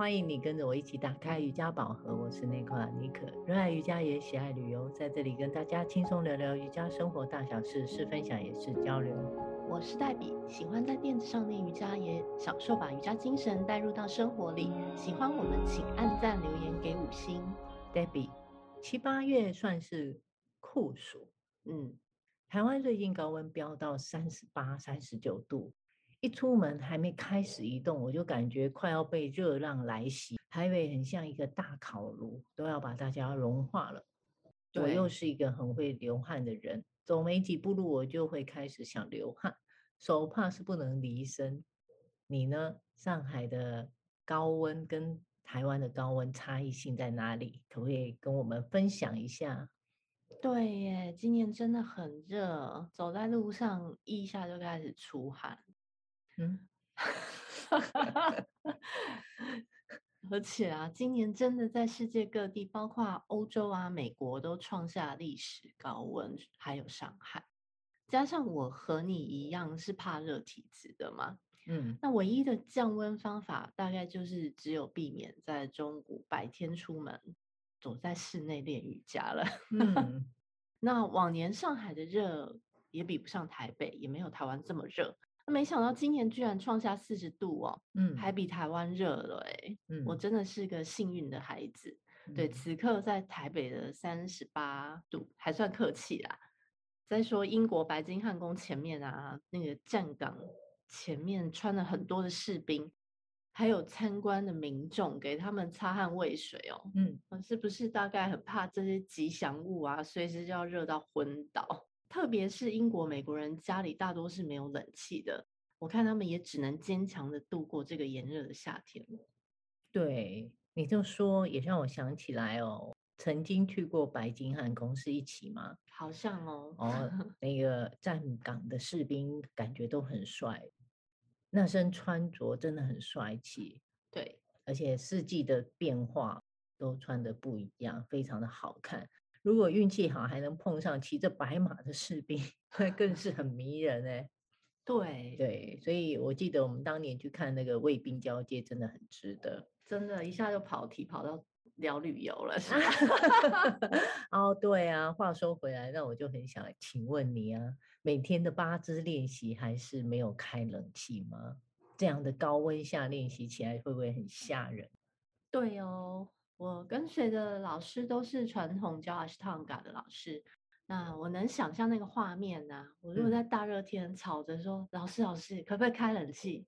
欢迎你跟着我一起打开瑜伽宝盒，我是内克拉妮可，热爱瑜伽也喜爱旅游，在这里跟大家轻松聊聊瑜伽生活大小事，是分享也是交流。我是黛比，喜欢在垫子上练瑜伽，也享受把瑜伽精神带入到生活里。喜欢我们，请按赞留言给五星。黛比，七八月算是酷暑，嗯，台湾最近高温飙到三十八、三十九度。一出门还没开始移动，我就感觉快要被热浪来袭。台北很像一个大烤炉，都要把大家融化了。我又是一个很会流汗的人，走没几步路我就会开始想流汗，手帕是不能离身。你呢？上海的高温跟台湾的高温差异性在哪里？可不可以跟我们分享一下？对耶，今年真的很热，走在路上一下就开始出汗。嗯，而且啊，今年真的在世界各地，包括欧洲啊、美国，都创下历史高温，还有上海。加上我和你一样是怕热体质的嘛，嗯，那唯一的降温方法，大概就是只有避免在中午白天出门，躲在室内练瑜伽了。嗯，那往年上海的热也比不上台北，也没有台湾这么热。没想到今年居然创下四十度哦，嗯，还比台湾热了哎，嗯，我真的是个幸运的孩子。嗯、对，此刻在台北的三十八度还算客气啦。再说英国白金汉宫前面啊，那个站岗前面穿了很多的士兵，还有参观的民众给他们擦汗喂水哦，嗯，是不是大概很怕这些吉祥物啊，随时就要热到昏倒？特别是英国、美国人家里大多是没有冷气的，我看他们也只能坚强的度过这个炎热的夏天。对，你就说也让我想起来哦，曾经去过白金汉宫是一起吗？好像哦。哦，那个站岗的士兵感觉都很帅，那身穿着真的很帅气。对，而且四季的变化都穿的不一样，非常的好看。如果运气好，还能碰上骑着白马的士兵，那更是很迷人哎。对对，所以我记得我们当年去看那个卫兵交接，真的很值得。真的，一下就跑题跑到聊旅游了？哦，对啊。话说回来，那我就很想请问你啊，每天的八支练习还是没有开冷气吗？这样的高温下练习起来会不会很吓人？对哦。我跟随的老师都是传统教阿斯汤嘎的老师，那我能想象那个画面呐、啊。我如果在大热天吵着说、嗯、老师老师可不可以开冷气，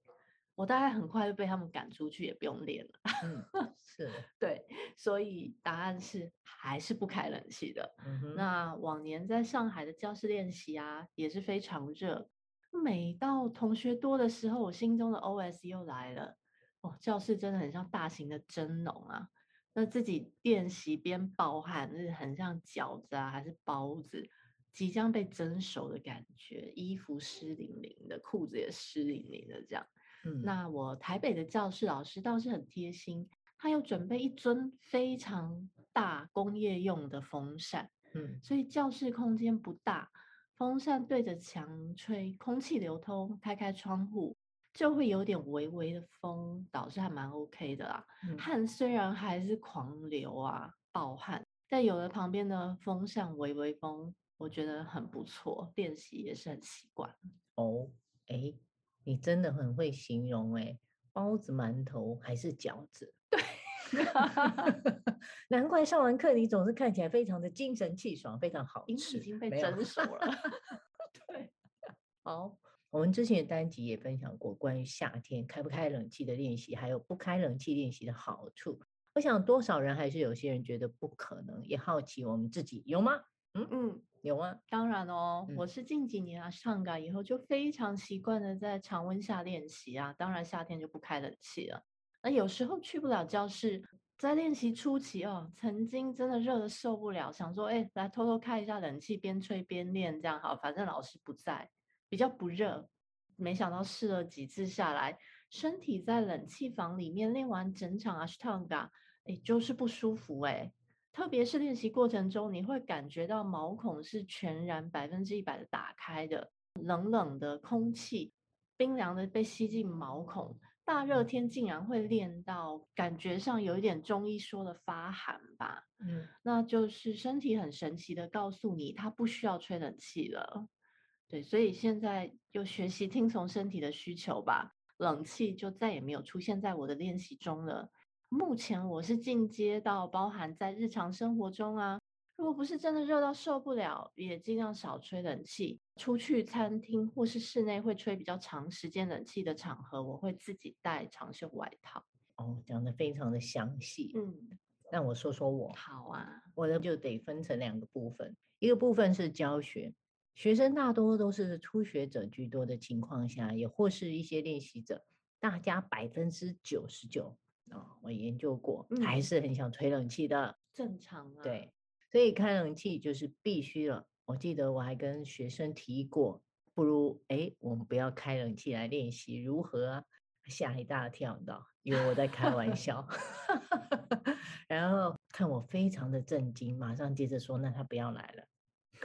我大概很快就被他们赶出去，也不用练了。嗯，是对，所以答案是还是不开冷气的。嗯、那往年在上海的教室练习啊，也是非常热。每到同学多的时候，我心中的 OS 又来了。哦，教室真的很像大型的蒸笼啊。那自己练习边暴汗，就是很像饺子啊，还是包子，即将被蒸熟的感觉，衣服湿淋淋的，裤子也湿淋淋的这样。嗯，那我台北的教室老师倒是很贴心，他有准备一尊非常大工业用的风扇，嗯，所以教室空间不大，风扇对着墙吹，空气流通，开开窗户。就会有点微微的风，倒是还蛮 OK 的啦。嗯、汗虽然还是狂流啊，暴汗，但有了旁边的风扇微微风，我觉得很不错，练习也是很习惯。哦，哎，你真的很会形容哎，包子、馒头还是饺子？对，难怪上完课你总是看起来非常的精神气爽，非常好吃，已经被蒸熟了。有 对，好。我们之前的单集也分享过关于夏天开不开冷气的练习，还有不开冷气练习的好处。我想多少人还是有些人觉得不可能，也好奇我们自己有吗？嗯嗯，有啊？当然哦，嗯、我是近几年啊上岗以后就非常习惯的在常温下练习啊，当然夏天就不开冷气了。那有时候去不了教室，在练习初期哦，曾经真的热的受不了，想说哎，来偷偷开一下冷气，边吹边练这样好，反正老师不在。比较不热，没想到试了几次下来，身体在冷气房里面练完整场阿斯汤加，哎，就是不舒服哎。特别是练习过程中，你会感觉到毛孔是全然百分之一百的打开的，冷冷的空气，冰凉的被吸进毛孔，大热天竟然会练到感觉上有一点中医说的发寒吧？嗯，那就是身体很神奇的告诉你，它不需要吹冷气了。对，所以现在就学习听从身体的需求吧。冷气就再也没有出现在我的练习中了。目前我是进阶到包含在日常生活中啊，如果不是真的热到受不了，也尽量少吹冷气。出去餐厅或是室内会吹比较长时间冷气的场合，我会自己带长袖外套。哦，讲的非常的详细。嗯，那我说说我。好啊，我的就得分成两个部分，一个部分是教学，学生大多都是初学者居多的情况下，也或是一些练习者，大家百分之九十九啊，我研究过，嗯，还是很想吹冷气的，正常啊。对，所以开冷气就是必须了。我记得我还跟学生提过，不如哎，我们不要开冷气来练习，如何啊？吓一大跳，你知道，以为我在开玩笑，然后看我非常的震惊，马上接着说，那他不要来了。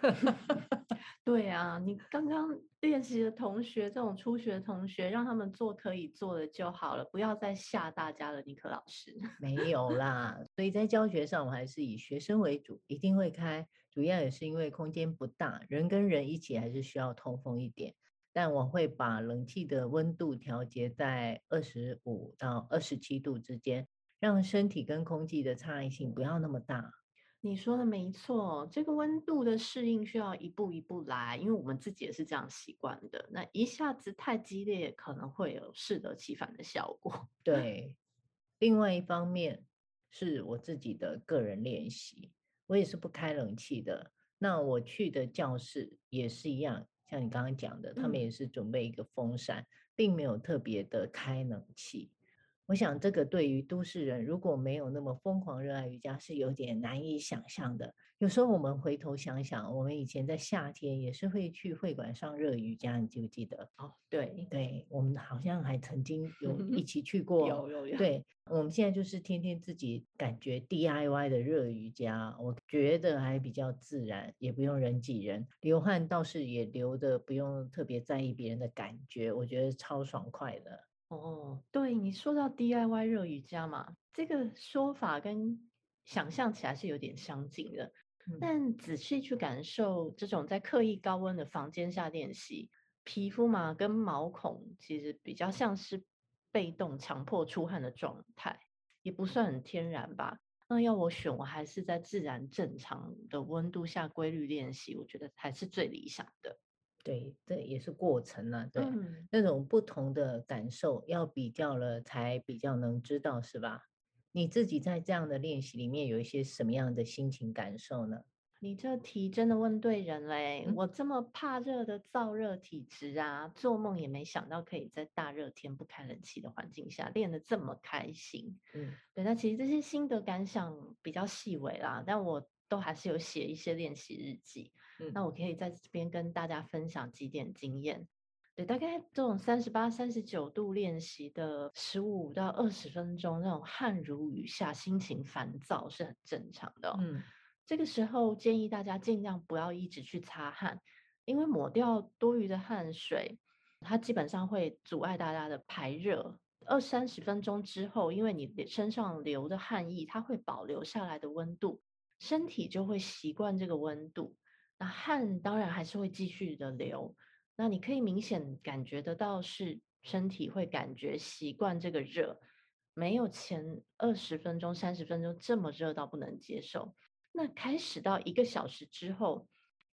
对啊，你刚刚练习的同学，这种初学的同学，让他们做可以做的就好了，不要再吓大家了，尼克老师。没有啦，所以在教学上，我还是以学生为主，一定会开。主要也是因为空间不大，人跟人一起还是需要通风一点。但我会把冷气的温度调节在二十五到二十七度之间，让身体跟空气的差异性不要那么大。你说的没错，这个温度的适应需要一步一步来，因为我们自己也是这样习惯的。那一下子太激烈，可能会有适得其反的效果。对，另外一方面是我自己的个人练习。我也是不开冷气的。那我去的教室也是一样，像你刚刚讲的，他们也是准备一个风扇，并没有特别的开冷气。我想这个对于都市人如果没有那么疯狂热爱瑜伽，是有点难以想象的。有时候我们回头想想，我们以前在夏天也是会去会馆上热瑜伽，你记不记得？哦，对对，我们好像还曾经 有一起去过。有有有。对，我们现在就是天天自己感觉 DIY 的热瑜伽，我觉得还比较自然，也不用人挤人，流汗倒是也流的不用特别在意别人的感觉，我觉得超爽快的。哦，对，你说到 DIY 热瑜伽嘛，这个说法跟想象起来是有点相近的。但仔细去感受这种在刻意高温的房间下练习，皮肤嘛跟毛孔其实比较像是被动强迫出汗的状态，也不算很天然吧。那要我选，我还是在自然正常的温度下规律练习，我觉得还是最理想的。对，这也是过程啊。对，嗯，那种不同的感受要比较了才比较能知道，是吧？你自己在这样的练习里面有一些什么样的心情感受呢？你这题真的问对人嘞！嗯、我这么怕热的燥热体质啊，做梦也没想到可以在大热天不开冷气的环境下练得这么开心。嗯，对，那其实这些心得感想比较细微啦，但我都还是有写一些练习日记。嗯，那我可以在这边跟大家分享几点经验。对，大概这种三十八、三十九度练习的十五到二十分钟，那种汗如雨下、心情烦躁是很正常的哦。嗯，这个时候建议大家尽量不要一直去擦汗，因为抹掉多余的汗水，它基本上会阻碍大家的排热。二三十分钟之后，因为你身上流的汗液，它会保留下来的温度，身体就会习惯这个温度。那汗当然还是会继续的流。那你可以明显感觉得到，是身体会感觉习惯这个热，没有前二十分钟、三十分钟这么热到不能接受。那开始到一个小时之后，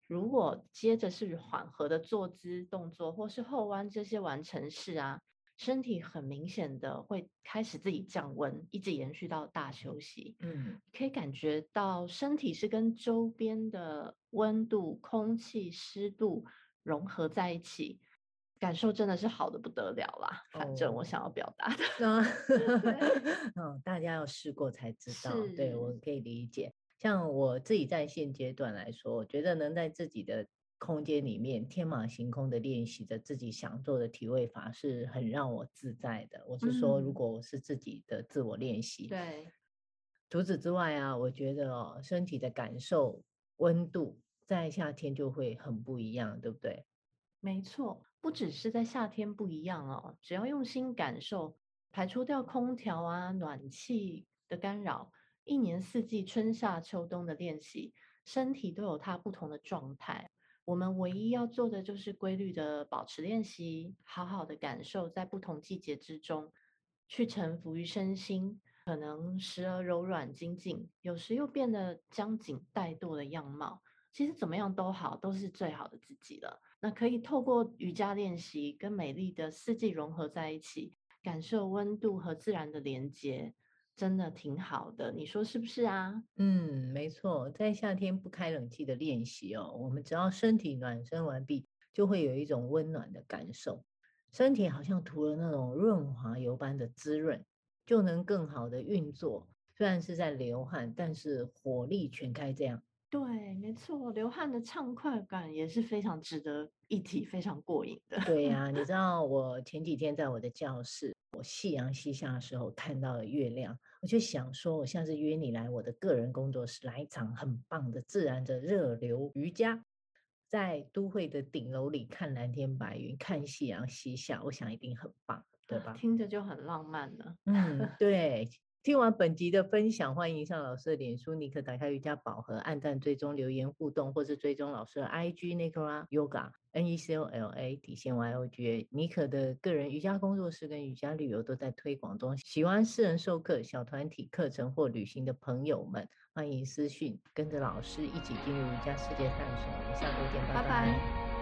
如果接着是缓和的坐姿动作，或是后弯这些完成式啊，身体很明显的会开始自己降温，一直延续到大休息。嗯，可以感觉到身体是跟周边的温度、空气、湿度。融合在一起，感受真的是好的不得了啦。反正我想要表达的，哦、嗯，大家要试过才知道。对，我可以理解。像我自己在现阶段来说，我觉得能在自己的空间里面天马行空的练习着自己想做的体位法，是很让我自在的。我是说，如果我是自己的自我练习，嗯、对。除此之外啊，我觉得哦，身体的感受温度。在夏天就会很不一样，对不对？没错，不只是在夏天不一样哦，只要用心感受，排除掉空调啊、暖气的干扰，一年四季、春夏秋冬的练习，身体都有它不同的状态。我们唯一要做的就是规律的保持练习，好好的感受在不同季节之中，去臣服于身心。可能时而柔软精进，有时又变得僵紧怠惰的样貌。其实怎么样都好，都是最好的自己了。那可以透过瑜伽练习，跟美丽的四季融合在一起，感受温度和自然的连接，真的挺好的。你说是不是啊？嗯，没错，在夏天不开冷气的练习哦，我们只要身体暖身完毕，就会有一种温暖的感受，身体好像涂了那种润滑油般的滋润。就能更好的运作。虽然是在流汗，但是火力全开。这样对，没错，流汗的畅快感也是非常值得一提，非常过瘾的。对呀、啊，你知道我前几天在我的教室，我夕阳西下的时候看到了月亮，我就想说，我下次约你来我的个人工作室来一场很棒的自然的热流瑜伽，在都会的顶楼里看蓝天白云，看夕阳西下，我想一定很棒。对吧？听着就很浪漫呢。嗯，对。听完本集的分享，欢迎上老师的脸书，尼可打开瑜伽宝盒，按赞追踪留言互动，或是追踪老师的 IG Nicola Yoga N E C O L A 底线 Y O G A。妮可的个人瑜伽工作室跟瑜伽旅游都在推广中，喜欢私人授课、小团体课程或旅行的朋友们，欢迎私讯，跟着老师一起进入瑜伽世界探索。我们下周见，拜拜。拜拜。